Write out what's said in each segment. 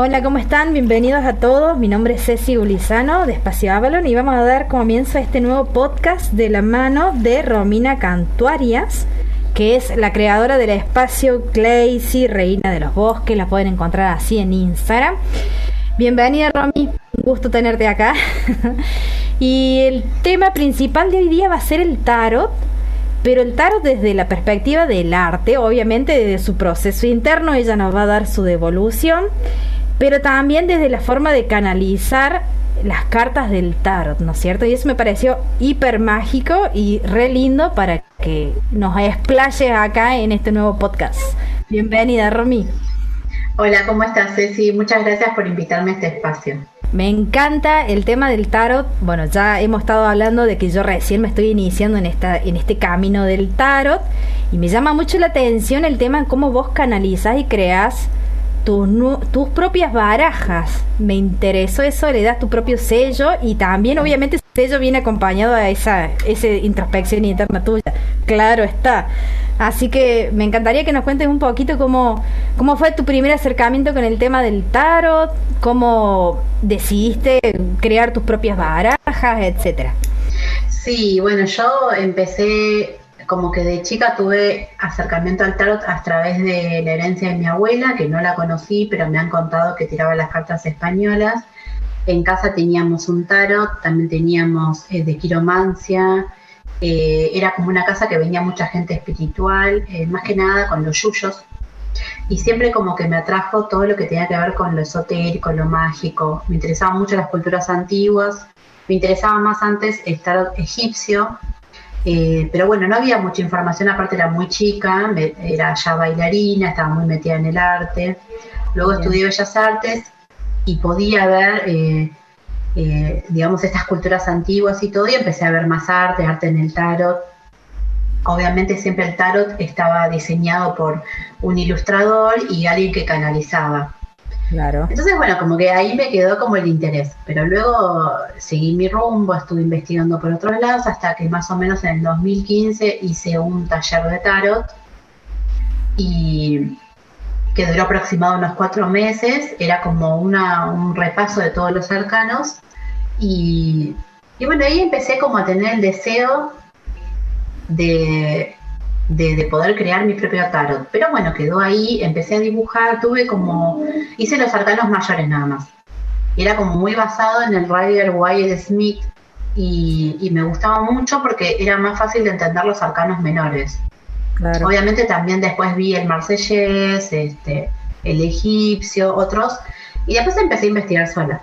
Hola, ¿cómo están? Bienvenidos a todos. Mi nombre es Ceci Ulizano de Espacio Avalon y vamos a dar comienzo a este nuevo podcast de la mano de Romina Cantuarias, que es la creadora del espacio Clazy, Reina de los Bosques. La pueden encontrar así en Instagram. Bienvenida, Romy. Un gusto tenerte acá. y el tema principal de hoy día va a ser el tarot pero el tarot desde la perspectiva del arte, obviamente desde su proceso interno, ella nos va a dar su devolución pero también desde la forma de canalizar las cartas del tarot, ¿no es cierto? Y eso me pareció hiper mágico y re lindo para que nos explayes acá en este nuevo podcast. Bienvenida, Romy. Hola, ¿cómo estás, Ceci? Muchas gracias por invitarme a este espacio. Me encanta el tema del tarot. Bueno, ya hemos estado hablando de que yo recién me estoy iniciando en esta en este camino del tarot y me llama mucho la atención el tema en cómo vos canalizas y creas tus, propias barajas. Me interesó eso, le das tu propio sello y también obviamente ese sello viene acompañado a esa, esa introspección interna tuya. Claro está. Así que me encantaría que nos cuentes un poquito cómo, cómo fue tu primer acercamiento con el tema del tarot, cómo decidiste crear tus propias barajas, etcétera. Sí, bueno, yo empecé como que de chica tuve acercamiento al tarot a través de la herencia de mi abuela, que no la conocí, pero me han contado que tiraba las cartas españolas. En casa teníamos un tarot, también teníamos eh, de quiromancia. Eh, era como una casa que venía mucha gente espiritual, eh, más que nada con los yuyos. Y siempre como que me atrajo todo lo que tenía que ver con lo esotérico, lo mágico. Me interesaban mucho las culturas antiguas. Me interesaba más antes el tarot egipcio, eh, pero bueno, no había mucha información, aparte era muy chica, era ya bailarina, estaba muy metida en el arte. Luego estudié Bellas Artes y podía ver, eh, eh, digamos, estas culturas antiguas y todo, y empecé a ver más arte, arte en el tarot. Obviamente siempre el tarot estaba diseñado por un ilustrador y alguien que canalizaba. Claro. Entonces, bueno, como que ahí me quedó como el interés, pero luego seguí mi rumbo, estuve investigando por otros lados hasta que más o menos en el 2015 hice un taller de tarot y que duró aproximadamente unos cuatro meses, era como una, un repaso de todos los arcanos y, y bueno, ahí empecé como a tener el deseo de de, poder crear mi propio tarot. Pero bueno, quedó ahí, empecé a dibujar, tuve como, hice los arcanos mayores nada más. Era como muy basado en el Rider Wyatt Smith y, me gustaba mucho porque era más fácil de entender los arcanos menores. Obviamente también después vi el marsellés, este, el egipcio, otros, y después empecé a investigar sola.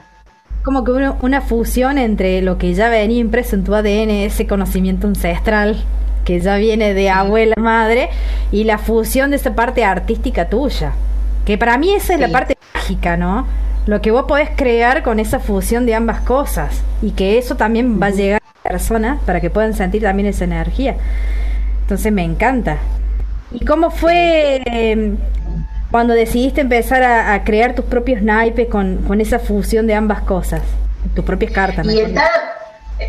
Como que una fusión entre lo que ya venía impreso en tu ADN, ese conocimiento ancestral que ya viene de abuela madre y la fusión de esa parte artística tuya. Que para mí esa es la parte mágica, ¿no? Lo que vos podés crear con esa fusión de ambas cosas y que eso también va a llegar a las personas para que puedan sentir también esa energía. Entonces me encanta. ¿Y cómo fue em, cuando decidiste empezar a, crear tus propios naipes con, con, esa fusión de ambas cosas? Tus propias cartas. Y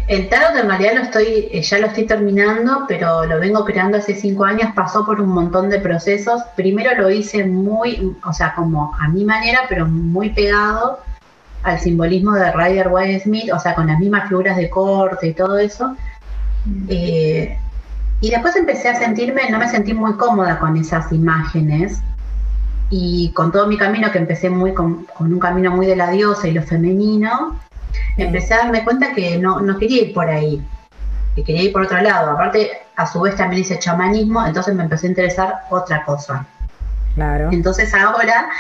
el tarot en realidad lo estoy, eh, ya lo estoy terminando, pero lo vengo creando hace cinco años, pasó por un montón de procesos. Primero lo hice muy, o sea, como a mi manera, pero muy pegado al simbolismo de Ryder White Smith, o sea, con las mismas figuras de corte y todo eso. Eh, y después empecé a sentirme, no me sentí muy cómoda con esas imágenes. Y con todo mi camino, que empecé muy con, con un camino muy de la diosa y lo femenino, empecé a darme cuenta que no, no quería ir por ahí, que quería ir por otro lado. Aparte, a su vez también hice chamanismo, entonces me empezó a interesar otra cosa. Claro. Entonces ahora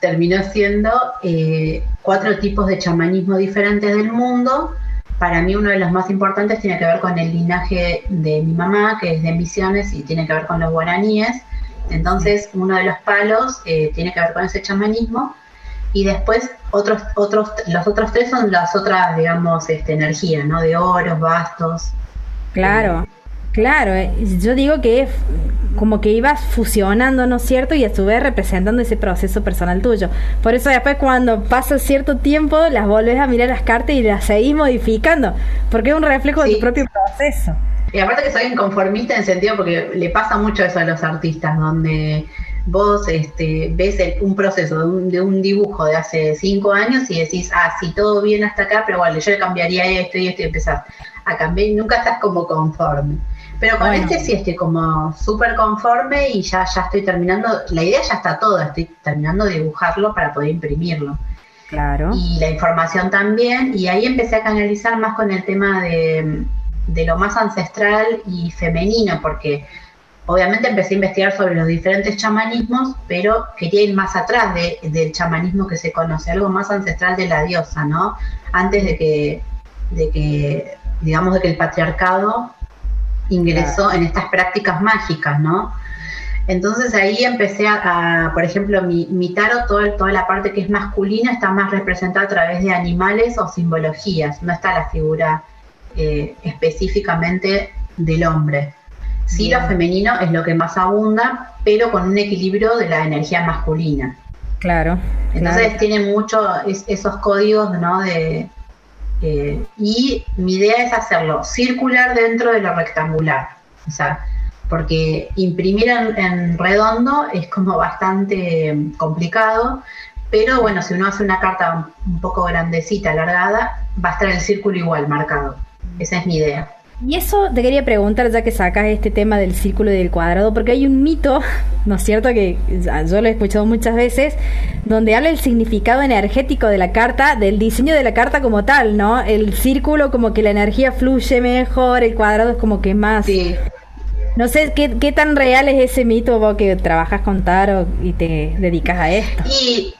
terminó siendo eh, cuatro tipos de chamanismo diferentes del mundo. Para mí uno de los más importantes tiene que ver con el linaje de mi mamá, que es de Misiones y tiene que ver con los guaraníes. Entonces uno de los palos eh, tiene que ver con ese chamanismo y después otros, otros, los otros tres son las otras, digamos, este, energías, ¿no? De oros, bastos. Claro, claro. Eh, yo digo que como que ibas fusionando, ¿no es cierto? Y a su vez representando ese proceso personal tuyo. Por eso después cuando pasa cierto tiempo, las volvés a mirar las cartas y las seguís modificando, porque es un reflejo de tu propio proceso. Y aparte que soy inconformista en sentido porque le pasa mucho eso a los artistas, donde vos este, ves un proceso de un, dibujo de hace cinco años y decís, ah, sí, todo bien hasta acá, pero bueno, yo le cambiaría esto y esto y empezás a cambiar y nunca estás como conforme. Pero con este sí estoy como súper conforme y ya, ya estoy terminando, la idea ya está toda, estoy terminando de dibujarlo para poder imprimirlo. Claro. Y la información también, y ahí empecé a canalizar más con el tema de, de lo más ancestral y femenino, porque obviamente empecé a investigar sobre los diferentes chamanismos, pero quería ir más atrás del chamanismo que se conoce, algo más ancestral de la diosa, ¿no? Antes de que, de que digamos, de que el patriarcado ingresó en estas prácticas mágicas, ¿no? Entonces ahí empecé a, por ejemplo, mi, mi tarot, toda, toda la parte que es masculina está más representada a través de animales o simbologías, no está la figura eh, específicamente del hombre. Sí, lo femenino es lo que más abunda, pero con un equilibrio de la energía masculina. Claro. Entonces tiene mucho esos códigos, ¿no? De, eh, y mi idea es hacerlo circular dentro de lo rectangular. O sea, porque imprimir en, redondo es como bastante complicado, pero bueno, si uno hace una carta un poco grandecita, alargada, va a estar el círculo igual marcado. Esa es mi idea. Y eso te quería preguntar, ya que sacas este tema del círculo y del cuadrado, porque hay un mito, ¿no es cierto? Que yo lo he escuchado muchas veces, donde habla el significado energético de la carta, del diseño de la carta como tal, ¿no? El círculo como que la energía fluye mejor, el cuadrado es como que más... Sí. No sé ¿qué, qué tan real es ese mito vos que trabajas con Tarot y te dedicas a esto. Y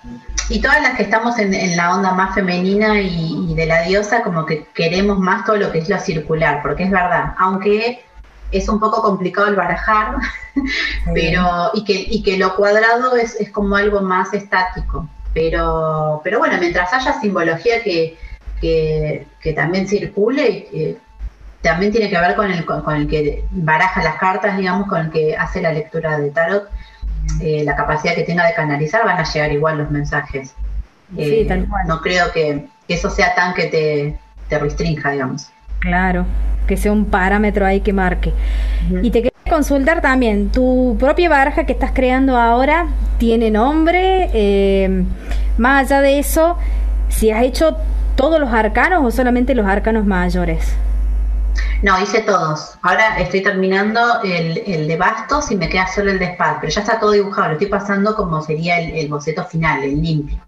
y todas las que estamos en, la onda más femenina y, de la diosa, como que queremos más todo lo que es lo circular, porque es verdad, aunque es un poco complicado el barajar, pero y que, y que lo cuadrado es, como algo más estático. Pero, pero bueno, mientras haya simbología que, que, también circule y que también tiene que ver con el, con el que baraja las cartas, digamos, con el que hace la lectura de tarot, eh, la capacidad que tenga de canalizar, van a llegar igual los mensajes. sí, tal eh, cual. No creo que, eso sea tan que te, te, restrinja, digamos. Claro, que sea un parámetro ahí que marque. Y te quería consultar también, tu propia baraja que estás creando ahora tiene nombre, eh, más allá de eso, si has hecho todos los arcanos o solamente los arcanos mayores. No, hice todos. Ahora estoy terminando el, el de bastos y me queda solo el de espada, pero ya está todo dibujado, lo estoy pasando como sería el, boceto final, el limpio,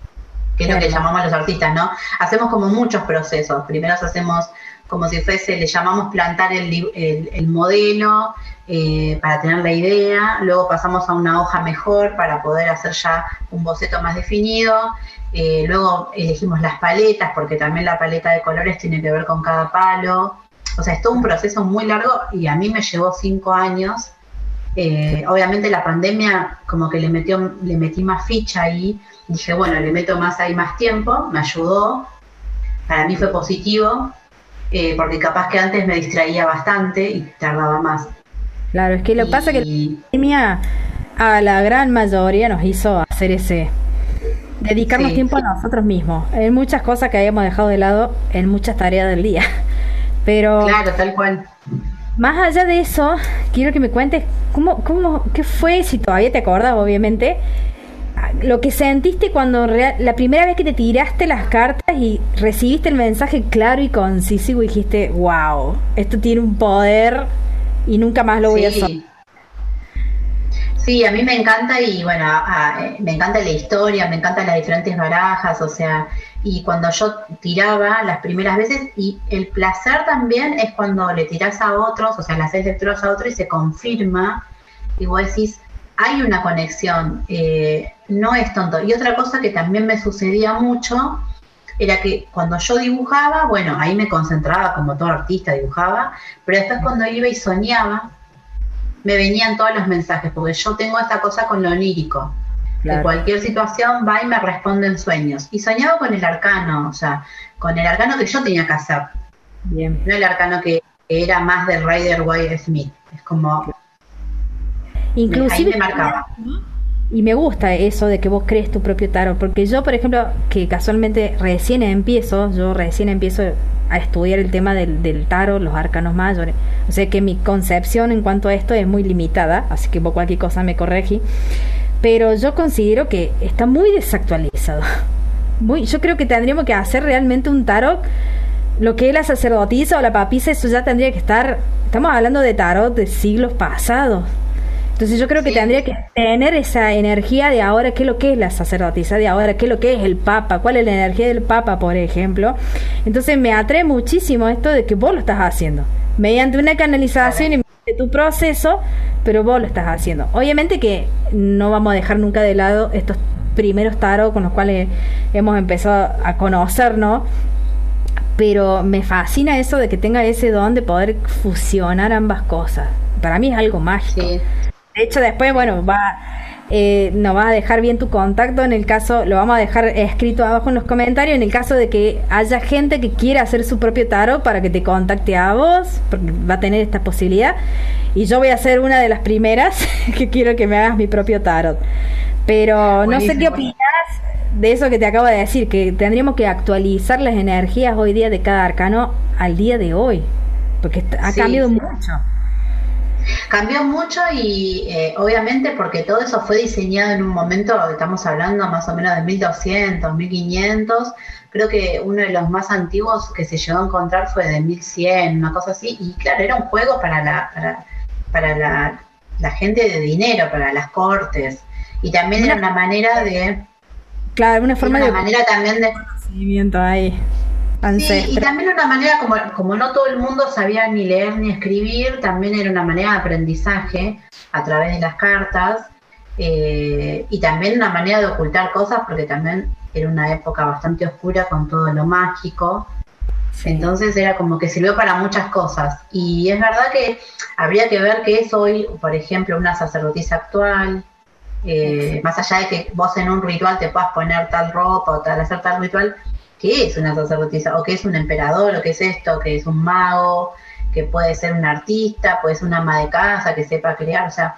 que es lo que llamamos los artistas, ¿no? Hacemos como muchos procesos. Primero hacemos como si fuese, le llamamos plantar el, el, modelo eh, para tener la idea, luego pasamos a una hoja mejor para poder hacer ya un boceto más definido, eh, luego elegimos las paletas, porque también la paleta de colores tiene que ver con cada palo, o sea, es todo un proceso muy largo y a mí me llevó cinco años. Eh, obviamente la pandemia como que le metió, le metí más ficha ahí. Dije, bueno, le meto más ahí más tiempo, me ayudó. Para mí fue positivo, eh, porque capaz que antes me distraía bastante y tardaba más. Claro, es que lo que pasa que la pandemia a la gran mayoría nos hizo hacer ese dedicarnos tiempo a nosotros mismos. Hay muchas cosas que habíamos dejado de lado en muchas tareas del día. Pero. Claro, tal cual. Más allá de eso, quiero que me cuentes cómo, cómo, qué fue, si todavía te acuerdas, obviamente, lo que sentiste cuando la primera vez que te tiraste las cartas y recibiste el mensaje claro y conciso y dijiste, wow, esto tiene un poder y nunca más lo voy a hacer. Sí, a mí me encanta y bueno, eh, me encanta la historia, me encantan las diferentes barajas, o sea, y cuando yo tiraba las primeras veces, y el placer también es cuando le tiras a otros, o sea, le haces lecturas a otros y se confirma, y vos decís, hay una conexión, eh, no es tonto. Y otra cosa que también me sucedía mucho era que cuando yo dibujaba, bueno, ahí me concentraba como todo artista, dibujaba, pero después cuando iba y soñaba, me venían todos los mensajes, porque yo tengo esta cosa con lo onírico. De cualquier situación va y me responde en sueños. Y soñaba con el arcano, o sea, con el arcano que yo tenía que hacer. Bien. No el arcano que era más del Rider White Smith. Es como. Inclusive. me marcaba. Y me gusta eso de que vos crees tu propio tarot, porque yo, por ejemplo, que casualmente recién empiezo, yo recién empiezo a estudiar el tema del, del tarot, los arcanos mayores, o sea que mi concepción en cuanto a esto es muy limitada, así que vos cualquier cosa me corregí, pero yo considero que está muy desactualizado. Muy, yo creo que tendríamos que hacer realmente un tarot. Lo que es la sacerdotisa o la papisa, eso ya tendría que estar. Estamos hablando de tarot de siglos pasados. Entonces yo creo que tendría que tener esa energía de ahora, qué es lo que es la sacerdotisa, de ahora, qué es lo que es el Papa, cuál es la energía del Papa, por ejemplo. Entonces me atrae muchísimo esto de que vos lo estás haciendo, mediante una canalización y de tu proceso, pero vos lo estás haciendo. Obviamente que no vamos a dejar nunca de lado estos primeros tarot con los cuales hemos empezado a conocernos, pero me fascina eso de que tenga ese don de poder fusionar ambas cosas. Para mí es algo mágico. De hecho, después, bueno, va, eh, nos va a dejar bien tu contacto. En el caso, lo vamos a dejar escrito abajo en los comentarios. En el caso de que haya gente que quiera hacer su propio tarot para que te contacte a vos, porque va a tener esta posibilidad. Y yo voy a ser una de las primeras que quiero que me hagas mi propio tarot. Pero no sé qué opinas de eso que te acabo de decir, que tendríamos que actualizar las energías hoy día de cada arcano al día de hoy, porque ha cambiado mucho. Cambió mucho y eh, obviamente porque todo eso fue diseñado en un momento, estamos hablando más o menos de 1200, 1500, creo que uno de los más antiguos que se llegó a encontrar fue de 1100, una cosa así, y claro, era un juego para la, para, para la, la gente de dinero, para las cortes, y también era una manera de... Claro, una forma una manera también de... Ahí y también una manera, como, como no todo el mundo sabía ni leer ni escribir, también era una manera de aprendizaje a través de las cartas eh, y también una manera de ocultar cosas porque también era una época bastante oscura con todo lo mágico. Entonces era como que sirvió para muchas cosas. Y es verdad que habría que ver qué es hoy, por ejemplo, una sacerdotisa actual. Eh, más allá de que vos en un ritual te puedas poner tal ropa o tal, hacer tal ritual, qué es una sacerdotisa, o qué es un emperador, o qué es esto, que es un mago, que puede ser un artista, puede ser una ama de casa que sepa crear, o sea,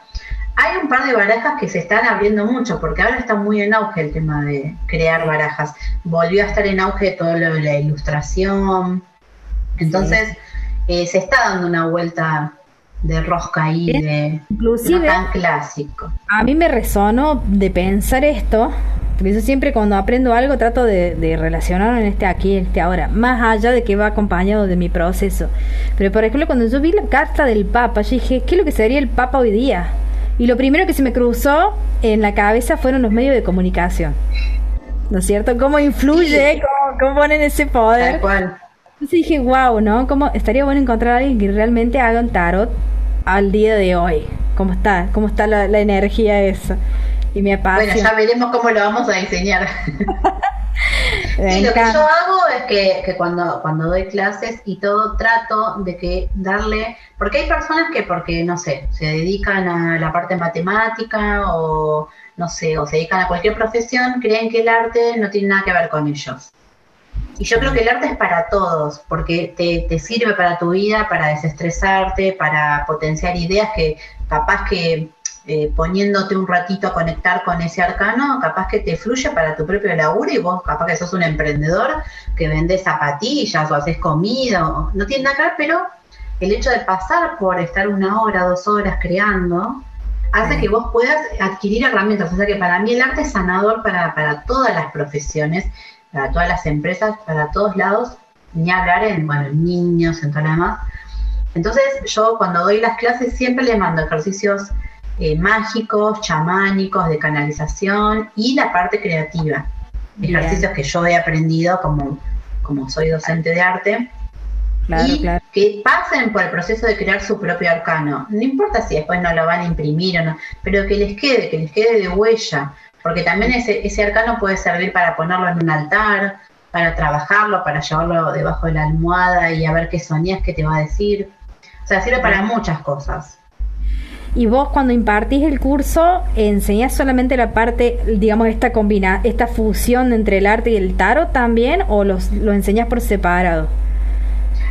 hay un par de barajas que se están abriendo mucho, porque ahora está muy en auge el tema de crear barajas. Volvió a estar en auge todo lo de la ilustración. Entonces, eh, se está dando una vuelta de rosca ahí, de Inclusive, tan clásico. A mí me resonó de pensar esto, yo siempre cuando aprendo algo trato de, relacionarlo en este aquí, en este ahora, más allá de que va acompañado de mi proceso. Pero por ejemplo, cuando yo vi la carta del Papa, yo dije, ¿qué es lo que sería el Papa hoy día? Y lo primero que se me cruzó en la cabeza fueron los medios de comunicación. ¿No es cierto? ¿Cómo influye? ¿Cómo, ponen ese poder? cual. Entonces dije, wow, ¿no? ¿Cómo estaría bueno encontrar a alguien que realmente haga un tarot al día de hoy? ¿Cómo está? ¿Cómo está la, la energía esa? Y me Bueno, ya veremos cómo lo vamos a diseñar. sí, lo que yo hago es que, cuando, cuando doy clases y todo trato de que darle, porque hay personas que porque, no sé, se dedican a la parte matemática o no sé, o se dedican a cualquier profesión, creen que el arte no tiene nada que ver con ellos. Y yo creo que el arte es para todos, porque te, te sirve para tu vida, para desestresarte, para potenciar ideas que capaz que eh, poniéndote un ratito a conectar con ese arcano, capaz que te fluye para tu propio laburo y vos capaz que sos un emprendedor que vendes zapatillas o haces comida, no tiene nada que ver, pero el hecho de pasar por estar una hora, dos horas creando, hace que vos puedas adquirir herramientas. O sea que para mí el arte es sanador para, para todas las profesiones, para todas las empresas, para todos lados, ni hablar en, bueno, en niños, en todo lo demás. Entonces yo cuando doy las clases siempre les mando ejercicios eh, mágicos, chamánicos, de canalización y la parte creativa. Ejercicios que yo he aprendido como, como soy docente de arte. y que pasen por el proceso de crear su propio arcano. No importa si después no lo van a imprimir o no, pero que les quede, que les quede de huella, porque también ese, ese arcano puede servir para ponerlo en un altar, para trabajarlo, para llevarlo debajo de la almohada y a ver qué soñás, qué te va a decir. O sea, sirve para muchas cosas. Y vos cuando impartís el curso, ¿enseñás solamente la parte, digamos, esta combina, esta fusión entre el arte y el tarot también o los, lo enseñás por separado?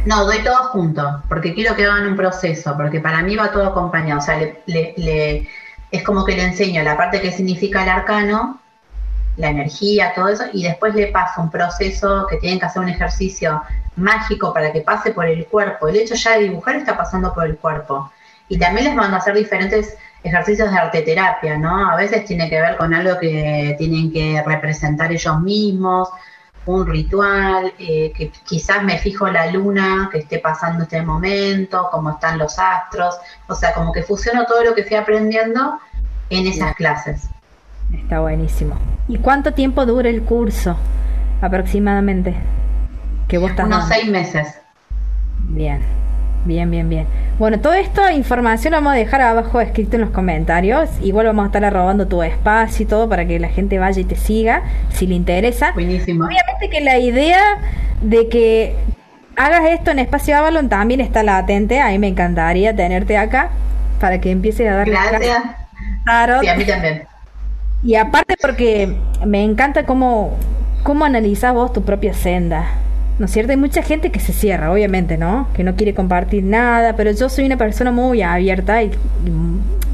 No, doy todo junto, porque quiero que hagan un proceso, porque para mí va todo acompañado. O sea, le, es como que le enseño la parte que significa el arcano, la energía, todo eso, y después le paso un proceso que tienen que hacer un ejercicio mágico para que pase por el cuerpo. El hecho ya de dibujar está pasando por el cuerpo. Y también les mando a hacer diferentes ejercicios de arteterapia, ¿no? A veces tiene que ver con algo que tienen que representar ellos mismos, un ritual, eh, que quizás me fijo la luna que esté pasando este momento, cómo están los astros, o sea, como que fusiono todo lo que fui aprendiendo en esas clases. Está buenísimo. ¿Y cuánto tiempo dura el curso aproximadamente? Que vos estás Unos seis meses. Bien, bien, bien, bien. Bueno, toda esta información la vamos a dejar abajo escrito en los comentarios. Igual vamos a estar arrobando tu espacio y todo para que la gente vaya y te siga si le interesa. Buenísimo. Obviamente que la idea de que hagas esto en Espacio Avalon también está latente. A mí me encantaría tenerte acá para que empieces a dar Gracias. Tarot. Sí, a mí también. Y aparte porque me encanta cómo, cómo analizas vos tu propia senda. ¿No es cierto? Hay mucha gente que se cierra, obviamente, ¿no? Que no quiere compartir nada, pero yo soy una persona muy abierta y,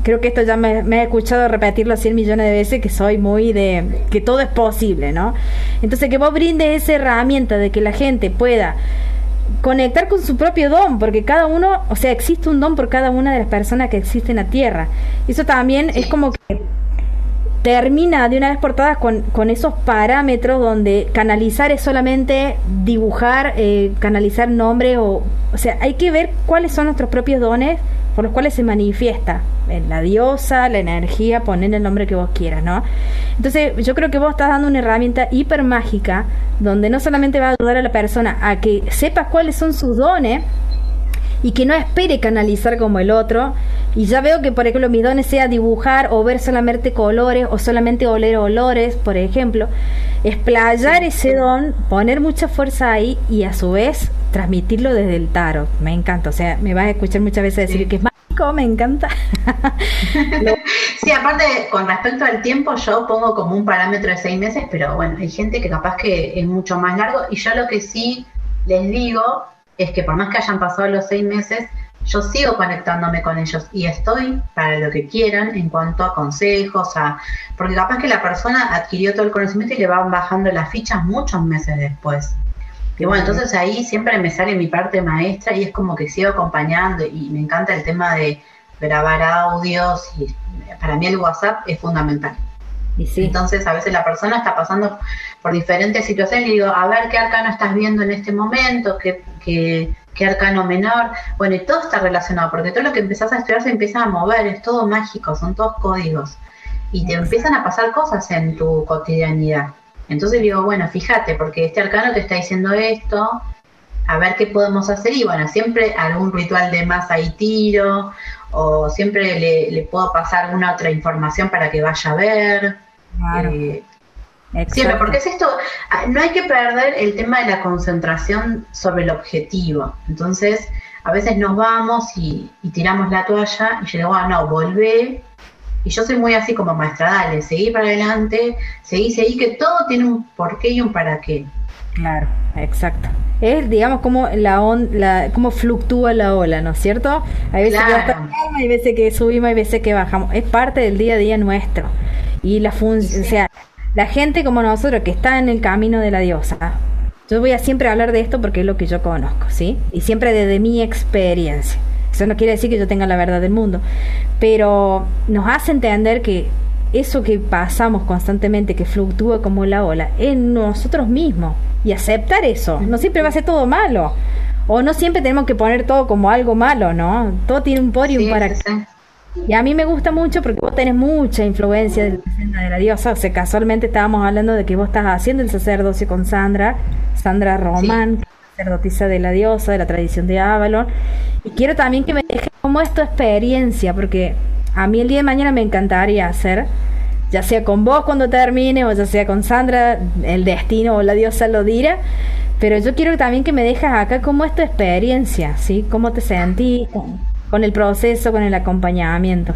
creo que esto ya me, he escuchado repetirlo cien millones de veces, que soy muy de que todo es posible, ¿no? Entonces que vos brindes esa herramienta de que la gente pueda conectar con su propio don, porque cada uno, o sea, existe un don por cada una de las personas que existen en la Tierra. Eso también es como que termina de una vez por todas con, con esos parámetros donde canalizar es solamente dibujar, eh, canalizar nombre o... O sea, hay que ver cuáles son nuestros propios dones por los cuales se manifiesta la diosa, la energía, poner el nombre que vos quieras, ¿no? Entonces, yo creo que vos estás dando una herramienta hiper mágica donde no solamente va a ayudar a la persona a que sepa cuáles son sus dones, y que no espere canalizar como el otro. Y ya veo que, por ejemplo, mi dones sea dibujar o ver solamente colores o solamente oler olores, por ejemplo. Explayar ese don, poner mucha fuerza ahí y a su vez transmitirlo desde el tarot. Me encanta. O sea, me vas a escuchar muchas veces decir que es mágico, me encanta. sí, aparte, con respecto al tiempo, yo pongo como un parámetro de seis meses, pero bueno, hay gente que capaz que es mucho más largo. Y yo lo que sí les digo es que por más que hayan pasado los seis meses, yo sigo conectándome con ellos y estoy para lo que quieran en cuanto a consejos, a, porque capaz que la persona adquirió todo el conocimiento y le van bajando las fichas muchos meses después. Y bueno, entonces ahí siempre me sale mi parte maestra y es como que sigo acompañando y me encanta el tema de grabar audios y para mí el WhatsApp es fundamental. Entonces a veces la persona está pasando por diferentes situaciones y digo, a ver qué arcano estás viendo en este momento, qué, qué, qué arcano menor. Bueno, y todo está relacionado, porque todo lo que empezás a estudiar se empieza a mover, es todo mágico, son todos códigos. Y te empiezan a pasar cosas en tu cotidianidad. Entonces digo, bueno, fíjate, porque este arcano te está diciendo esto, a ver qué podemos hacer. Y bueno, siempre algún ritual de más ahí tiro, o siempre le, le puedo pasar alguna otra información para que vaya a ver. Eh, siempre, porque es esto, ah, no hay que perder el tema de la concentración sobre el objetivo. Entonces, a veces nos vamos y, tiramos la toalla y yo digo, ah, no, volvé. Y yo soy muy así como maestra, dale, seguí para adelante, seguí, seguí, que todo tiene un porqué y un para qué. Claro, exacto. Es, digamos, como la, on, la cómo fluctúa la ola, ¿no es cierto? Hay veces que hay veces que subimos, hay veces que bajamos. Es parte del día a día nuestro. Y la función, o sea, la gente como nosotros que está en el camino de la diosa. Yo voy a siempre hablar de esto porque es lo que yo conozco, ¿sí? Y siempre desde mi experiencia. Eso no quiere decir que yo tenga la verdad del mundo, pero nos hace entender que eso que pasamos constantemente, que fluctúa como la ola, es nosotros mismos. Y aceptar eso. No siempre va a ser todo malo. O no siempre tenemos que poner todo como algo malo, ¿no? Todo tiene un y un para. Y a mí me gusta mucho porque vos tenés mucha influencia de la de la diosa. O sea, casualmente estábamos hablando de que vos estás haciendo el sacerdocio con Sandra, Sandra Román, sacerdotisa de la diosa, de la tradición de Avalon. Y quiero también que me dejes como es tu experiencia, porque a mí el día de mañana me encantaría hacer, ya sea con vos cuando termine, o ya sea con Sandra, el destino o la diosa lo dirá. Pero yo quiero también que me dejes acá cómo es tu experiencia, ¿sí? ¿Cómo te sentís? con el proceso, con el acompañamiento?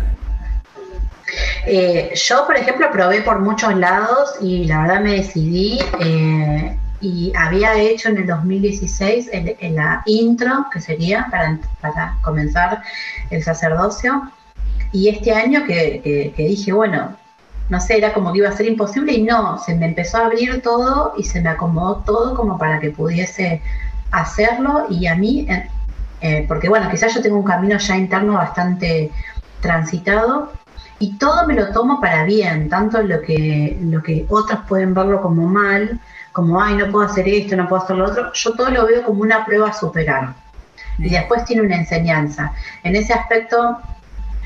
Eh, yo, por ejemplo, probé por muchos lados y la verdad me decidí eh, y había hecho en el 2016 en, la intro, que sería para, comenzar el sacerdocio, y este año que, que, dije, bueno, no sé, era como que iba a ser imposible y no, se me empezó a abrir todo y se me acomodó todo como para que pudiese hacerlo y a mí eh, porque bueno, quizás yo tengo un camino ya interno bastante transitado y todo me lo tomo para bien, tanto lo que, lo que otros pueden verlo como mal, como, ay, no puedo hacer esto, no puedo hacer lo otro, yo todo lo veo como una prueba a superar. Y después tiene una enseñanza. En ese aspecto,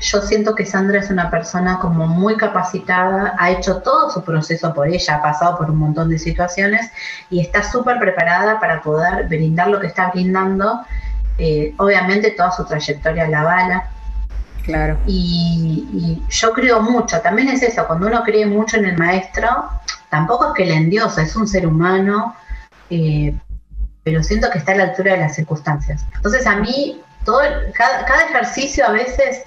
yo siento que Sandra es una persona como muy capacitada, ha hecho todo su proceso por ella, ha pasado por un montón de situaciones y está súper preparada para poder brindar lo que está brindando. Eh, obviamente toda su trayectoria la bala. Claro. Y, yo creo mucho, también es eso, cuando uno cree mucho en el maestro, tampoco es que le endiosa, es un ser humano, eh, pero siento que está a la altura de las circunstancias. Entonces a mí, todo cada ejercicio a veces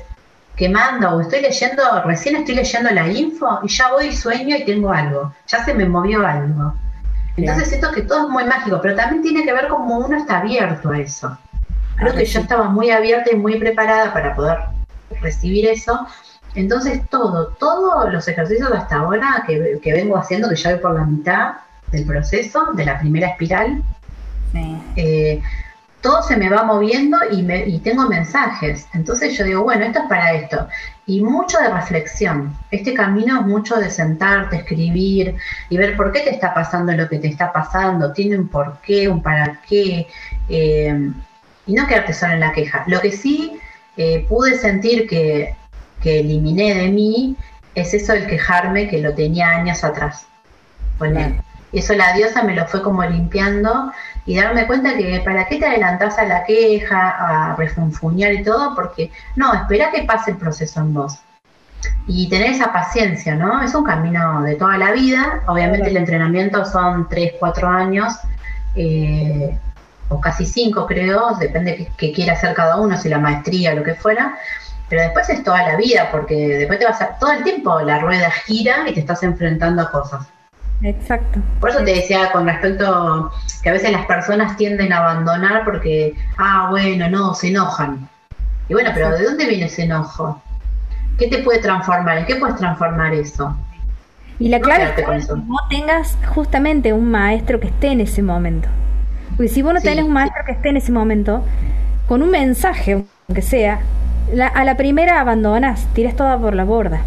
que mando o estoy leyendo, recién estoy leyendo la info y ya voy y sueño y tengo algo, ya se me movió algo. Entonces siento que todo es muy mágico, pero también tiene que ver cómo uno está abierto a eso. Creo que yo estaba muy abierta y muy preparada para poder recibir eso. Entonces todo, todos los ejercicios hasta ahora que, que, vengo haciendo, que ya voy por la mitad del proceso, de la primera espiral, eh, todo se me va moviendo y, me, y tengo mensajes. Entonces yo digo, bueno, esto es para esto. Y mucho de reflexión. Este camino es mucho de sentarte, escribir y ver por qué te está pasando lo que te está pasando. Tiene un por qué, un para qué. Eh, y no quedarte solo en la queja. Lo que sí eh, pude sentir que, que, eliminé de mí es eso del quejarme que lo tenía años atrás. Bueno, eso la diosa me lo fue como limpiando y darme cuenta que para qué te adelantás a la queja, a refunfuñar y todo, porque no, espera que pase el proceso en vos. Y tener esa paciencia, ¿no? Es un camino de toda la vida. Obviamente el entrenamiento son 3, 4 años, eh, o casi 5 creo, depende de qué quiera hacer cada uno, si la maestría o lo que fuera. Pero después es toda la vida, porque después te vas a, todo el tiempo la rueda gira y te estás enfrentando a cosas. Exacto. Por eso te decía con respecto que a veces las personas tienden a abandonar porque, ah, bueno, no, se enojan. Y bueno, pero ¿de dónde viene ese enojo? ¿Qué te puede transformar? ¿En qué puedes transformar eso? Y la clave es que no tengas justamente un maestro que esté en ese momento. Porque si vos no tenés un maestro que esté en ese momento, con un mensaje, aunque sea, a la primera abandonas, tiras toda por la borda.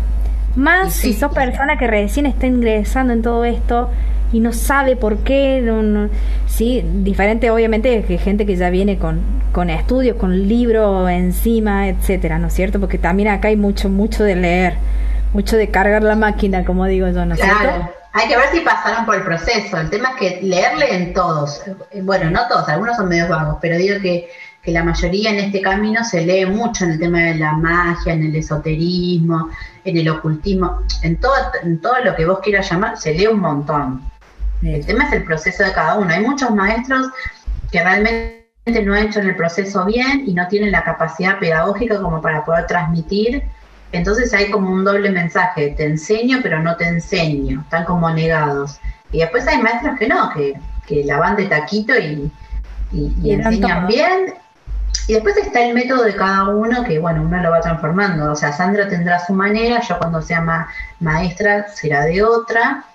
Más si sos persona que recién está ingresando en todo esto y no sabe por qué, no, sí, diferente obviamente que gente que ya viene con, con estudios, con libro encima, etcétera, ¿no es cierto? Porque también acá hay mucho, mucho de leer, mucho de cargar la máquina, como digo yo, ¿no es claro. Hay que ver si pasaron por el proceso. El tema es que leerle en todos, bueno, no todos, algunos son medios vagos, pero digo que que la mayoría en este camino se lee mucho en el tema de la magia, en el esoterismo, en el ocultismo, en todo, en todo lo que vos quieras llamar, se lee un montón. El tema es el proceso de cada uno. Hay muchos maestros que realmente no han hecho el proceso bien y no tienen la capacidad pedagógica como para poder transmitir. Entonces hay como un doble mensaje, te enseño pero no te enseño, están como negados. Y después hay maestros que no, que, que la van de taquito y, y enseñan bien y después está el método de cada uno que, bueno, uno lo va transformando. O sea, Sandra tendrá su manera, yo cuando sea maestra será de otra,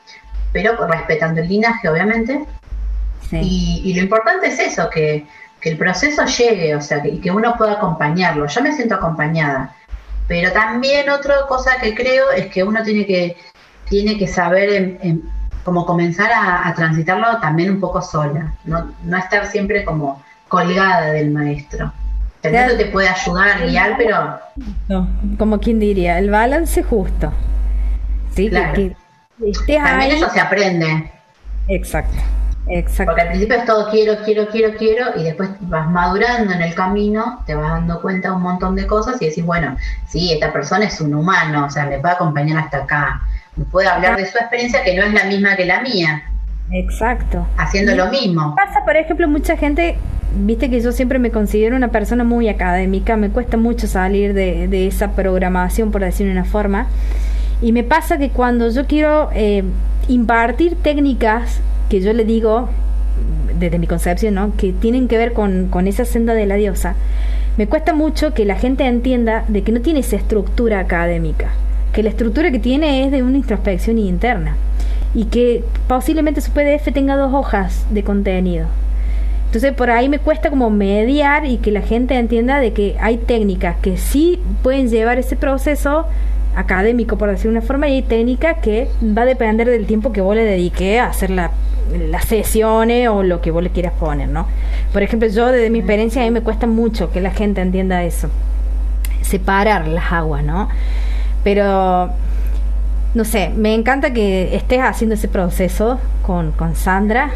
pero respetando el linaje, obviamente. Y, lo importante es eso, que, el proceso llegue, o sea, que, y que uno pueda acompañarlo. Yo me siento acompañada. Pero también otra cosa que creo es que uno tiene que, tiene que saber como comenzar a, transitarlo también un poco sola, no, no estar siempre como colgada del maestro. Te puede ayudar, guiar, pero... No, como quien diría, el balance justo. Sí, claro. que, También eso se aprende. Exacto. Exacto. Porque al principio es todo quiero, quiero, quiero, quiero, y después vas madurando en el camino, te vas dando cuenta de un montón de cosas y decís, bueno, sí, esta persona es un humano, o sea, me puede acompañar hasta acá, me puede hablar de su experiencia que no es la misma que la mía. Exacto. Haciendo lo mismo. Pasa, por ejemplo, mucha gente viste que yo siempre me considero una persona muy académica, me cuesta mucho salir de, esa programación, por decirlo de una forma, y me pasa que cuando yo quiero eh, impartir técnicas que yo le digo, desde mi concepción, ¿no? que tienen que ver con, con esa senda de la diosa, me cuesta mucho que la gente entienda de que no tiene esa estructura académica, que la estructura que tiene es de una introspección interna y que posiblemente su PDF tenga dos hojas de contenido entonces por ahí me cuesta como mediar y que la gente entienda de que hay técnicas que sí pueden llevar ese proceso académico, por decir una forma, y técnica que va a depender del tiempo que vos le dedique a hacer la, las sesiones o lo que vos le quieras poner, ¿no? Por ejemplo, yo desde mi experiencia a mí me cuesta mucho que la gente entienda eso, separar las aguas, ¿no? Pero no sé, me encanta que estés haciendo ese proceso con, con Sandra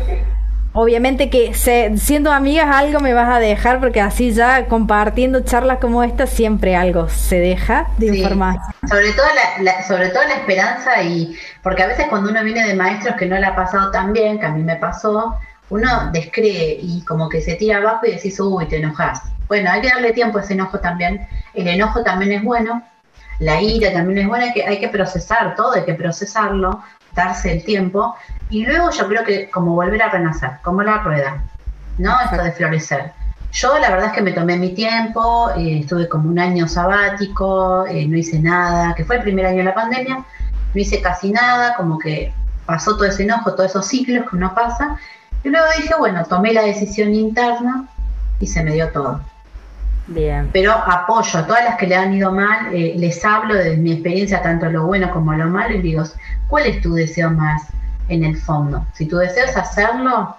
Obviamente que siendo amigas algo me vas a dejar porque así ya compartiendo charlas como esta siempre algo se deja de informar. Sobre todo la, sobre todo la esperanza y porque a veces cuando uno viene de maestros que no le ha pasado tan bien, que a mí me pasó, uno descree y como que se tira abajo y decís, uy, te enojas. Bueno, hay que darle tiempo a ese enojo también. El enojo también es bueno, la ira también es buena, que, hay que procesar todo, hay que procesarlo, darse el tiempo y luego yo creo que como volver a renacer, como la rueda, ¿no? Esto de florecer. Yo la verdad es que me tomé mi tiempo, eh, estuve como un año sabático, eh, no hice nada, que fue el primer año de la pandemia, no hice casi nada, como que pasó todo ese enojo, todos esos ciclos que uno pasa, y luego dije, bueno, tomé la decisión interna y se me dio todo. Bien. Pero apoyo a todas las que le han ido mal, eh, les hablo de mi experiencia, tanto lo bueno como lo malo, y digo, ¿cuál es tu deseo más en el fondo? Si tu deseo es hacerlo,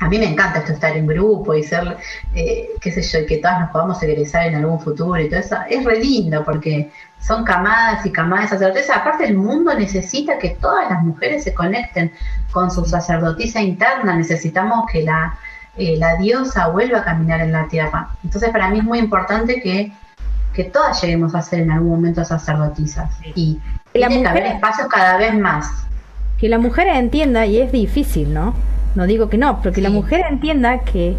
a mí me encanta esto estar en grupo y ser, eh, qué sé yo, y que todas nos podamos egresar en algún futuro y todo eso, es re lindo porque son camadas y camadas de sacerdotisas. Aparte, el mundo necesita que todas las mujeres se conecten con su sacerdotisa interna. Necesitamos que la, eh, la diosa vuelva a caminar en la tierra. Entonces para mí es muy importante que, que todas lleguemos a ser en algún momento sacerdotisas y tiene que haber espacios cada vez más. Que la mujer entienda, y es difícil, ¿no? No digo que no, pero que la mujer entienda que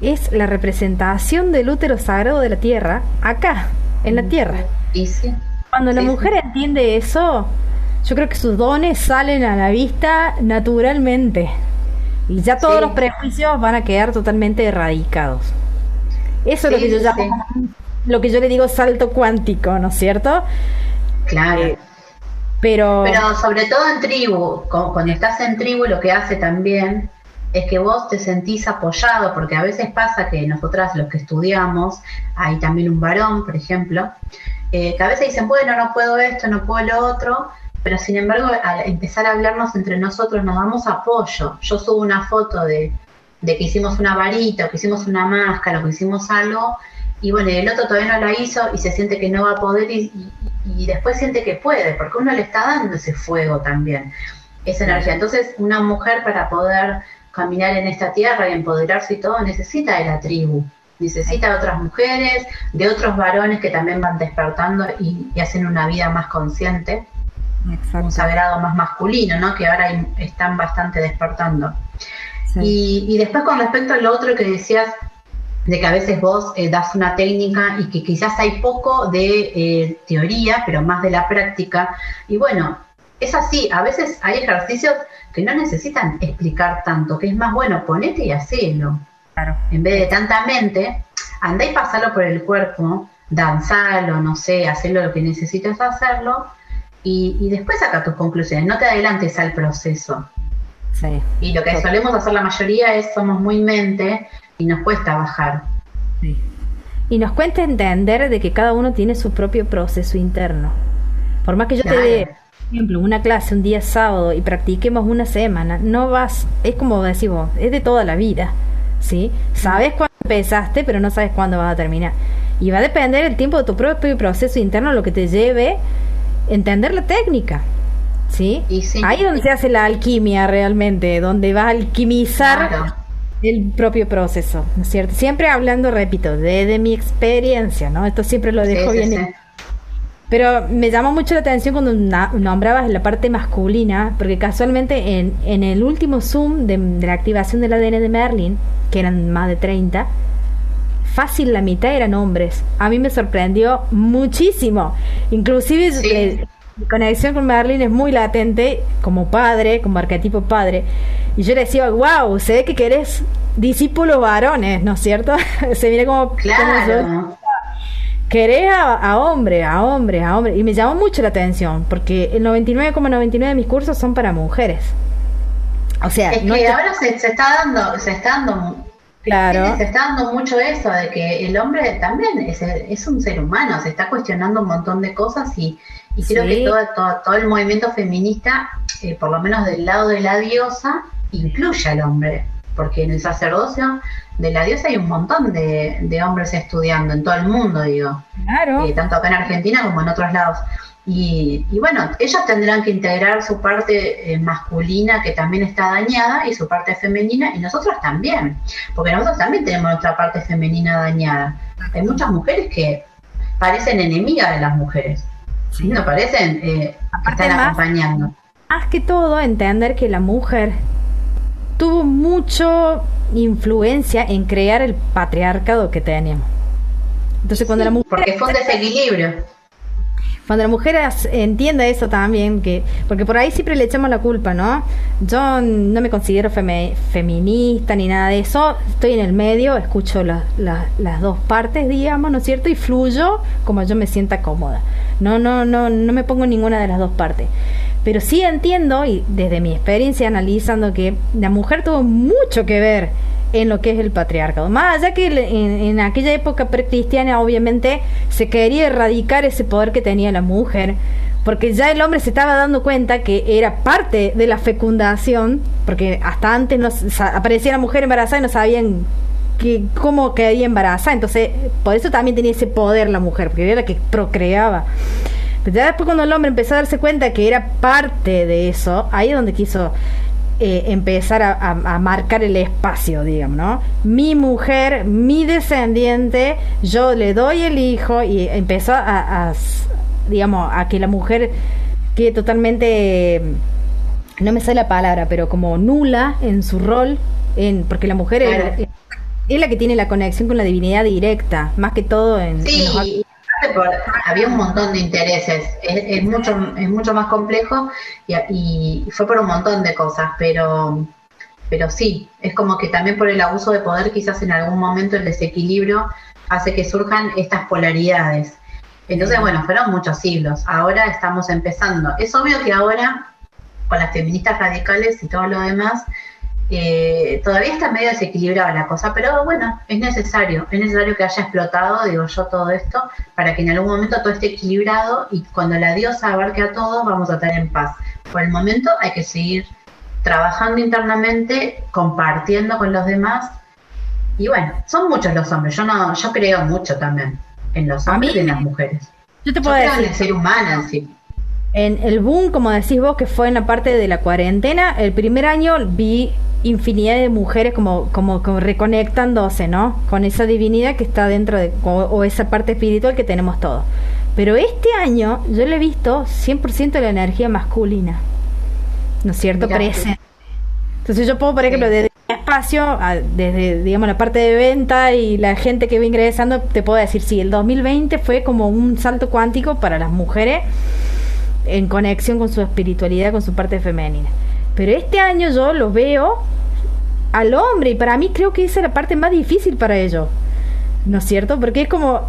es la representación del útero sagrado de la tierra acá, en la tierra. Y Cuando la mujer entiende eso, yo creo que sus dones salen a la vista naturalmente. Y ya todos los prejuicios van a quedar totalmente erradicados. Eso es lo que yo llamo, lo que yo le digo salto cuántico, ¿no es cierto? Claro. Eh, pero... pero sobre todo en tribu, cuando estás en tribu lo que hace también es que vos te sentís apoyado, porque a veces pasa que nosotras los que estudiamos, hay también un varón, por ejemplo, eh, que a veces dicen, bueno, no puedo esto, no puedo lo otro, pero sin embargo al empezar a hablarnos entre nosotros nos damos apoyo. Yo subo una foto de, que hicimos una varita, o que hicimos una máscara, o que hicimos algo, y bueno, el otro todavía no la hizo y se siente que no va a poder y, después siente que puede, porque uno le está dando ese fuego también, esa energía. Entonces, una mujer para poder caminar en esta tierra y empoderarse y todo, necesita de la tribu, necesita de otras mujeres, de otros varones que también van despertando y hacen una vida más consciente un sagrado más masculino, ¿no? Que ahora están bastante despertando. Y, después con respecto a lo otro que decías, de que a veces vos eh, das una técnica y que quizás hay poco de eh, teoría, pero más de la práctica. Y bueno, es así, a veces hay ejercicios que no necesitan explicar tanto, que es más bueno, ponete y hacelo. Claro. En vez de tanta mente, andá y pasalo por el cuerpo, danzalo, no sé, hacerlo lo que necesites hacerlo, y, después saca tus conclusiones, no te adelantes al proceso. Sí. Y lo que solemos hacer la mayoría es somos muy mente y nos cuesta bajar. Sí. Y nos cuesta entender de que cada uno tiene su propio proceso interno. Por más que yo te dé, por ejemplo, una clase un día sábado y practiquemos una semana, no vas, es como decimos, es de toda la vida. ¿Sí? Sabes cuándo empezaste, pero no sabes cuándo vas a terminar. Y va a depender el tiempo de tu propio proceso interno, lo que te lleve entender la técnica. ¿Sí? Ahí es donde se hace la alquimia realmente, donde va a alquimizar el propio proceso, ¿no es cierto? Siempre hablando, repito, de, mi experiencia, ¿no? Esto siempre lo dejo bien. Pero me llamó mucho la atención cuando nombrabas la parte masculina, porque casualmente en, en el último Zoom de, la activación del ADN de Merlin, que eran más de 30, fácil la mitad eran hombres. A mí me sorprendió muchísimo. Inclusive eh, mi conexión con Merlin es muy latente como padre, como arquetipo padre. Y yo le decía, wow, se ve que querés discípulos varones, ¿no es cierto? se mira como... Claro. querés a, hombre, a hombre, a hombre. Y me llamó mucho la atención, porque el 99,99 de mis cursos son para mujeres. O sea, es que ahora se, se, está dando, se está dando Claro. Se está dando mucho eso, de que el hombre también es, es un ser humano, se está cuestionando un montón de cosas y, y creo que todo, todo, todo, el movimiento feminista, eh, por lo menos del lado de la diosa, incluye al hombre, porque en el sacerdocio de la diosa hay un montón de, de hombres estudiando, en todo el mundo, digo. Claro. Eh, tanto acá en Argentina como en otros lados. Y, y, bueno, ellos tendrán que integrar su parte eh, masculina que también está dañada y su parte femenina y nosotros también, porque nosotros también tenemos nuestra parte femenina dañada. Hay muchas mujeres que parecen enemigas de las mujeres, ¿sí? ¿no parecen? Eh, que están más, acompañando. Más que todo, entender que la mujer tuvo mucha influencia en crear el patriarcado que teníamos. Entonces, cuando Sí, la mujer Porque fue un desequilibrio. Cuando la mujer entienda eso también, que porque por ahí siempre le echamos la culpa, ¿no? Yo no me considero feminista ni nada de eso, estoy en el medio, escucho la- las dos partes, digamos, ¿no es cierto? Y fluyo como yo me sienta cómoda. No, no, no, no me pongo en ninguna de las dos partes. Pero sí entiendo, y desde mi experiencia analizando, que la mujer tuvo mucho que ver en lo que es el patriarcado. Más allá que en, aquella época precristiana obviamente se quería erradicar ese poder que tenía la mujer, porque ya el hombre se estaba dando cuenta que era parte de la fecundación, porque hasta antes no, aparecía la mujer embarazada y no sabían cómo quedaría embarazada, entonces por eso también tenía ese poder la mujer, porque era la que procreaba. Pero ya después cuando el hombre empezó a darse cuenta que era parte de eso, ahí es donde quiso eh, empezar a, a- a marcar el espacio, digamos, ¿no? Mi mujer, mi descendiente, yo le doy el hijo y empezó a, digamos, a que la mujer quede totalmente, no me sale la palabra, pero como nula en su rol, en porque la mujer es- Claro. es, es la que tiene la conexión con la divinidad directa, más que todo en, en Sí, por- había un montón de intereses. Es, es mucho es mucho más complejo y, y fue por un montón de cosas, pero pero sí, es como que también por el abuso de poder quizás en algún momento el desequilibrio hace que surjan estas polaridades. Entonces, bueno, fueron muchos siglos. Ahora estamos empezando. Es obvio que ahora, con las feministas radicales y todo lo demás, eh, todavía está medio desequilibrada la cosa, pero bueno, es necesario, es necesario que haya explotado, digo yo, todo esto, para que en algún momento todo esté equilibrado y cuando la diosa abarque a todos vamos a estar en paz. Por el momento hay que seguir trabajando internamente, compartiendo con los demás. Y bueno, son muchos los hombres, yo no, yo creo mucho también en los hombres y en las mujeres. Yo te Yo puedo creo en decir, el ser humano sí. En el boom, como decís vos, que fue en la parte de la cuarentena, el primer año vi infinidad de mujeres como, como, como reconectándose, ¿no? Con esa divinidad que está dentro de, o, o esa parte espiritual que tenemos todos. Pero este año yo le he visto 100% de la energía masculina, ¿no es cierto? Presente. Entonces yo puedo, por ejemplo, Sí. desde mi espacio, a- desde, digamos, la parte de venta y la gente que va ingresando, te puedo decir, sí, el 2020 fue como un salto cuántico para las mujeres en conexión con su espiritualidad, con su parte femenina. Pero este año yo lo veo al hombre y para mí creo que esa es la parte más difícil para ellos. ¿No es cierto? Porque es como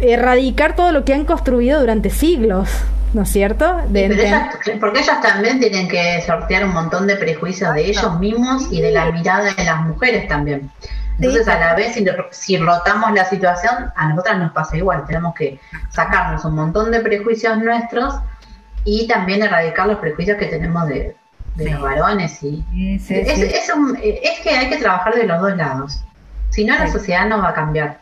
erradicar todo lo que han construido durante siglos, ¿no es cierto? De ellas- porque ellas también tienen que sortear un montón de prejuicios de ellos mismos y de la mirada de las mujeres también. Entonces, a la vez, si, si rotamos la situación, a nosotras nos pasa igual. Tenemos que sacarnos un montón de prejuicios nuestros y también erradicar los prejuicios que tenemos de, de Sí. los varones. Y Sí, sí, es, es un- es que hay que trabajar de los dos lados. Si no, la sociedad no va a cambiar.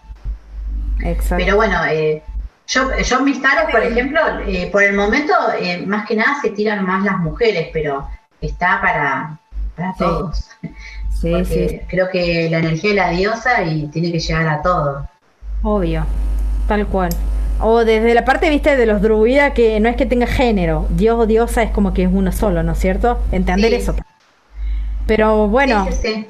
Exacto. Pero bueno, eh, yo, yo mis taros, por ejemplo, eh, por el momento, eh, más que nada se tiran más las mujeres, pero está para, para todos. sí, Porque sí, creo que la energía es la diosa y tiene que llegar a todo. obvio, tal cual. O desde la parte, viste, de los druidas, que no es que tenga género, Dios o diosa es como que es uno solo, ¿no es cierto? Entender Sí. eso. Pero bueno, Sí, sí, sí.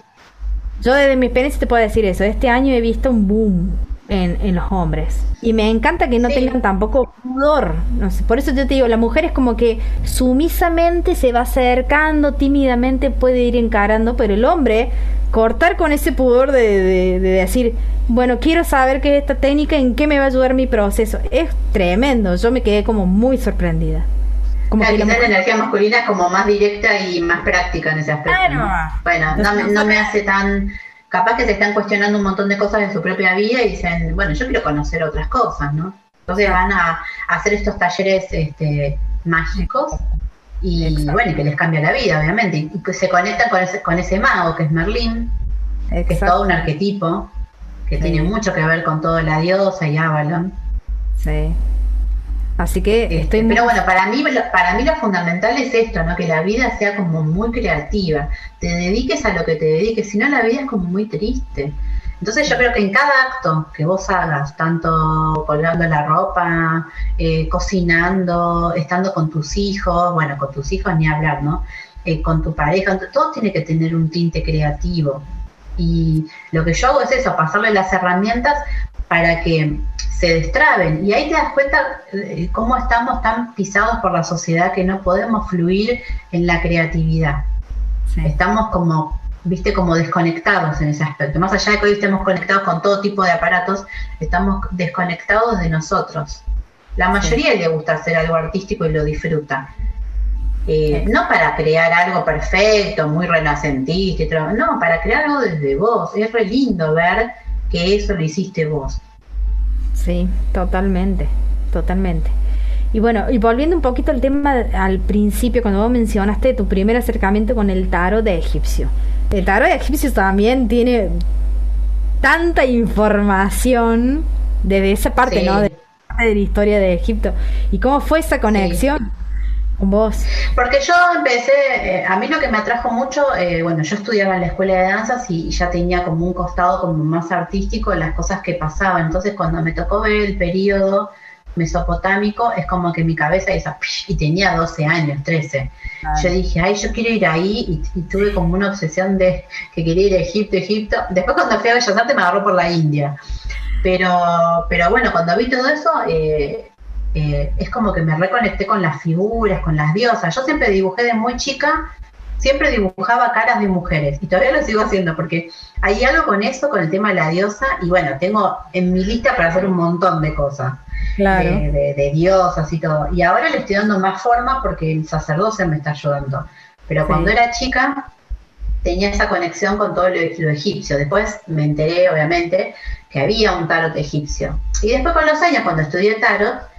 Yo desde mi experiencia te puedo decir eso. Este año he visto un boom en, en los hombres. Y me encanta que no Sí. tengan tampoco pudor. No sé, por eso yo te digo, la mujer es como que sumisamente se va acercando, tímidamente puede ir encarando, pero el hombre, cortar con ese pudor de, de- de decir, bueno, quiero saber qué es esta técnica, en qué me va a ayudar mi proceso. Es tremendo. Yo me quedé como muy sorprendida. Como Claro, que la energía masculina es como más directa y más práctica en ese aspecto. Claro. ¿no? Bueno, no, me- no me hace tan capaz que se están cuestionando un montón de cosas de su propia vida y dicen, bueno, yo quiero conocer otras cosas, ¿no? Entonces van a, hacer estos talleres este, mágicos y bueno, que les cambia la vida, obviamente, y que se conectan con ese, con ese mago que es Merlín, que es todo un arquetipo que tiene mucho que ver con toda la diosa y Avalon. Sí. Así que este, estoy Pero bueno, para mí, para mí lo fundamental es esto, ¿no? Que la vida sea como muy creativa, te dediques a lo que te dediques, si no la vida es como muy triste. Entonces yo creo que en cada acto que vos hagas, tanto colgando la ropa, eh, cocinando, estando con tus hijos, bueno, con tus hijos ni hablar, ¿no? Eh, con tu pareja, todo tiene que tener un tinte creativo. Y lo que yo hago es eso, pasarle las herramientas para que se destraben. Y ahí te das cuenta eh, cómo estamos tan pisados por la sociedad que no podemos fluir en la creatividad. Estamos como, viste, como desconectados en ese aspecto. Más allá de que hoy estemos conectados con todo tipo de aparatos, estamos desconectados de nosotros. La mayoría le gusta hacer algo artístico y lo disfruta. Eh, no para crear algo perfecto, muy renacentista, no, para crear algo desde vos. Es re lindo ver que eso lo hiciste vos. Sí, totalmente, totalmente. Y bueno, y volviendo un poquito al tema al principio, cuando vos mencionaste tu primer acercamiento con el tarot de egipcio. El tarot de egipcio también tiene tanta información desde esa parte, ¿no? De, de la historia de Egipto. ¿Y cómo fue esa conexión? Vos? Porque yo empecé, eh, a mí lo que me atrajo mucho, eh, bueno, yo estudiaba en la escuela de danzas y, ya tenía como un costado como más artístico las cosas que pasaban. Entonces cuando me tocó ver el periodo mesopotámico, es como que mi cabeza hizo, y tenía 12 años, 13. Yo dije, ay, yo quiero ir ahí y, tuve como una obsesión de que quería ir a Egipto, Egipto. Después cuando fui a Bellas Artes me agarró por la India. Pero, pero bueno, cuando vi todo eso, eh, eh, es como que me reconecté con las figuras, con las diosas. Yo siempre dibujé de muy chica, siempre dibujaba caras de mujeres y todavía lo sigo haciendo porque hay algo con eso, con el tema de la diosa y bueno, tengo en mi lista para hacer un montón de cosas. De, diosas y todo. Y ahora le estoy dando más forma porque el sacerdocio me está ayudando. Pero cuando era chica tenía esa conexión con todo lo, lo egipcio. Después me enteré, obviamente, que había un tarot egipcio. Y después con los años, cuando estudié tarot,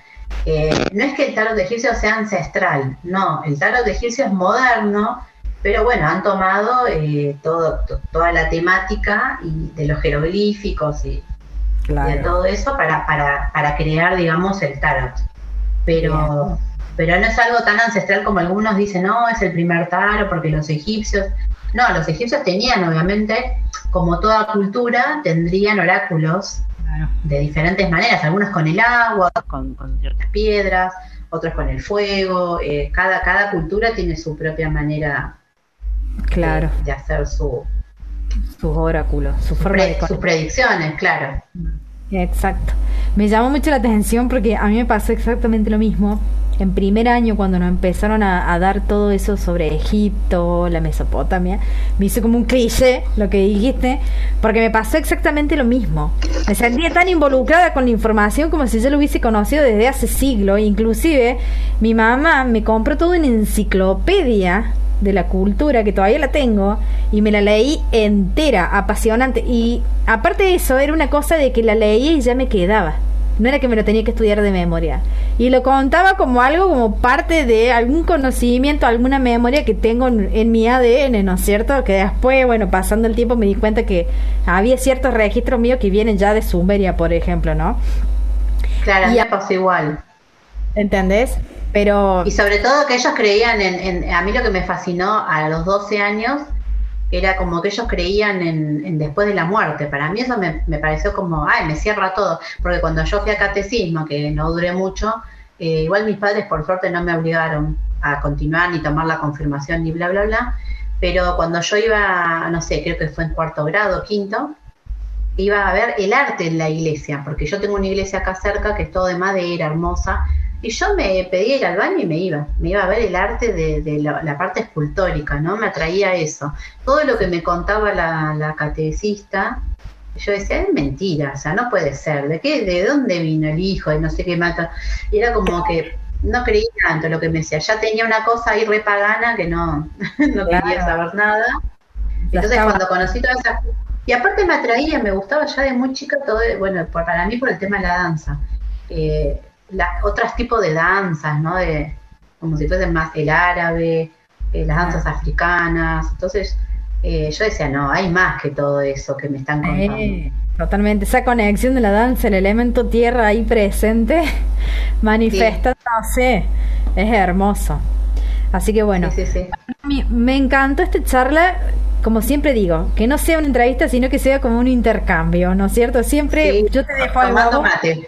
eh, no es que el tarot de egipcio sea ancestral, no, el tarot de egipcio es moderno, pero bueno, han tomado eh, todo, toda la temática y de los jeroglíficos y, de todo eso para, para, para, crear, digamos, el tarot. Pero, pero no es algo tan ancestral como algunos dicen, no, es el primer tarot porque los egipcios... No, los egipcios tenían, obviamente, como toda cultura, tendrían oráculos de diferentes maneras, algunos con el agua, con, ciertas piedras, otros con el fuego. Eh, cada, cada cultura tiene su propia manera claro. de, hacer su, sus oráculos, su sus predicciones, claro. Exacto. Me llamó mucho la atención porque a mí me pasó exactamente lo mismo en primer año cuando nos empezaron a, dar todo eso sobre Egipto, la Mesopotamia, me hizo como un cliché lo que dijiste, porque me pasó exactamente lo mismo. Me sentía tan involucrada con la información como si yo lo hubiese conocido desde hace siglos. Inclusive mi mamá me compró toda una enciclopedia de la cultura que todavía la tengo y me la leí entera, apasionante. Y aparte de eso, era una cosa de que la leía y ya me quedaba. No era que me lo tenía que estudiar de memoria. Y lo contaba como algo, como parte de algún conocimiento, alguna memoria que tengo en, mi ADN, ¿no es cierto? Que después, bueno, pasando el tiempo me di cuenta que había ciertos registros míos que vienen ya de Sumeria, por ejemplo, ¿no? Claro, ya pasó igual. ¿Entendés? Pero... Y sobre todo que ellos creían en, en... A mí lo que me fascinó a los 12 años era como que ellos creían en, después de la muerte. Para mí eso me, pareció como, ay, me cierra todo. Porque cuando yo fui a catecismo, que no duré mucho, eh, igual mis padres por suerte no me obligaron a continuar ni tomar la confirmación ni bla, bla, bla. Pero cuando yo iba, no sé, creo que fue en cuarto grado, quinto, iba a ver el arte en la iglesia, porque yo tengo una iglesia acá cerca que es todo de madera, hermosa, y yo me pedía ir al baño y me iba, me iba a ver el arte de, la, parte escultórica, ¿no? Me atraía eso. Todo lo que me contaba la, la catecista, yo decía, es mentira, o sea, no puede ser, ¿de qué, de dónde vino el hijo y no sé qué mata? Y era como que no creía tanto lo que me decía, ya tenía una cosa ahí repagana que no, no quería saber nada. Entonces cuando conocí todas esas Y aparte me atraía, me gustaba ya de muy chica todo, bueno, para mí por el tema de la danza. Eh, otros tipos de danzas, ¿no? De, como si fuesen más el árabe, eh, las danzas africanas. Entonces, eh, yo decía, no, hay más que todo eso que me están contando. Eh, totalmente, esa conexión de la danza, el elemento tierra ahí presente, manifestándose, es hermoso. Así que bueno, me encantó esta charla como siempre digo, que no sea una entrevista, sino que sea como un intercambio, ¿no es cierto? Siempre yo te dejo tomando mate.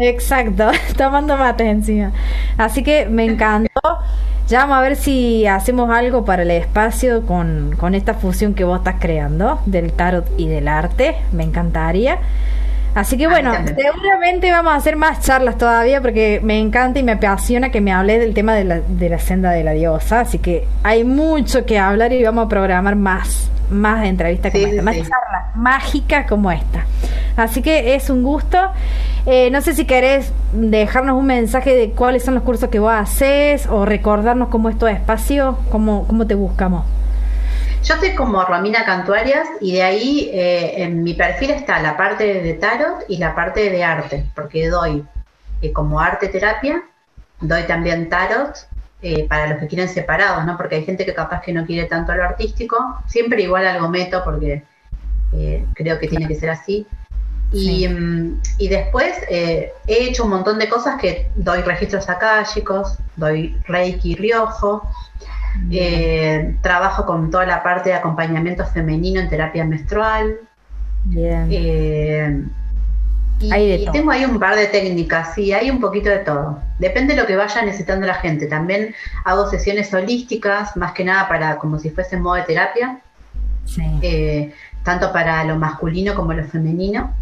Exacto, tomando mate encima. Así que me encantó. Ya vamos a ver si hacemos algo para el espacio con, con esta fusión que vos estás creando del tarot y del arte. Me encantaría. Así que bueno, seguramente vamos a hacer más charlas todavía porque me encanta y me apasiona que me hable del tema de la, de la senda de la diosa. Así que hay mucho que hablar y vamos a programar más, más entrevistas como esta, más charlas mágicas como esta. Así que es un gusto. Eh, no sé si querés dejarnos un mensaje de cuáles son los cursos que vos haces o recordarnos cómo es tu espacio, cómo, cómo te buscamos. Yo estoy como Romina Cantuarias y de ahí eh, en mi perfil está la parte de tarot y la parte de arte, porque doy eh, como arte terapia, doy también tarot eh, para los que quieren separados, ¿no? Porque hay gente que capaz que no quiere tanto lo artístico, siempre igual algo meto porque creo que tiene que ser así. Y, mm, y después he hecho un montón de cosas que doy registros akáshicos, doy Reiki Riojo, eh, trabajo con toda la parte de acompañamiento femenino en terapia menstrual. Bien. Eh, y, tengo ahí un par de técnicas, sí, hay un poquito de todo. Depende de lo que vaya necesitando la gente. También hago sesiones holísticas, más que nada para como si fuese modo de terapia. Eh, tanto para lo masculino como lo femenino.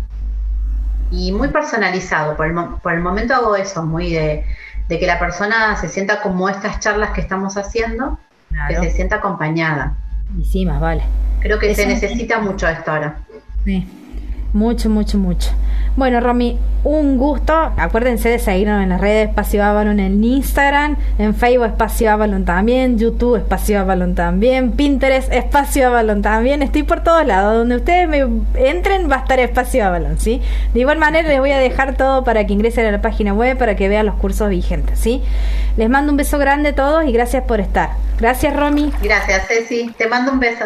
Y muy personalizado. Por el, por el momento hago eso, muy de, de que la persona se sienta como estas charlas que estamos haciendo que se sienta acompañada. Y sí, más vale. Creo que se necesita mucho esto ahora. Sí, mucho, mucho, mucho. Bueno, Romy, un gusto. Acuérdense de seguirnos en las redes Espacio Avalon en Instagram, en Facebook Espacio Avalon también, YouTube Espacio Avalon también, Pinterest Espacio Avalon también. Estoy por todos lados. Donde ustedes me entren va a estar Espacio Avalon, ¿sí? De igual manera les voy a dejar todo para que ingresen a la página web para que vean los cursos vigentes, ¿sí? Les mando un beso grande a todos y gracias por estar. Gracias, Romy. Gracias, Ceci. Te mando un beso.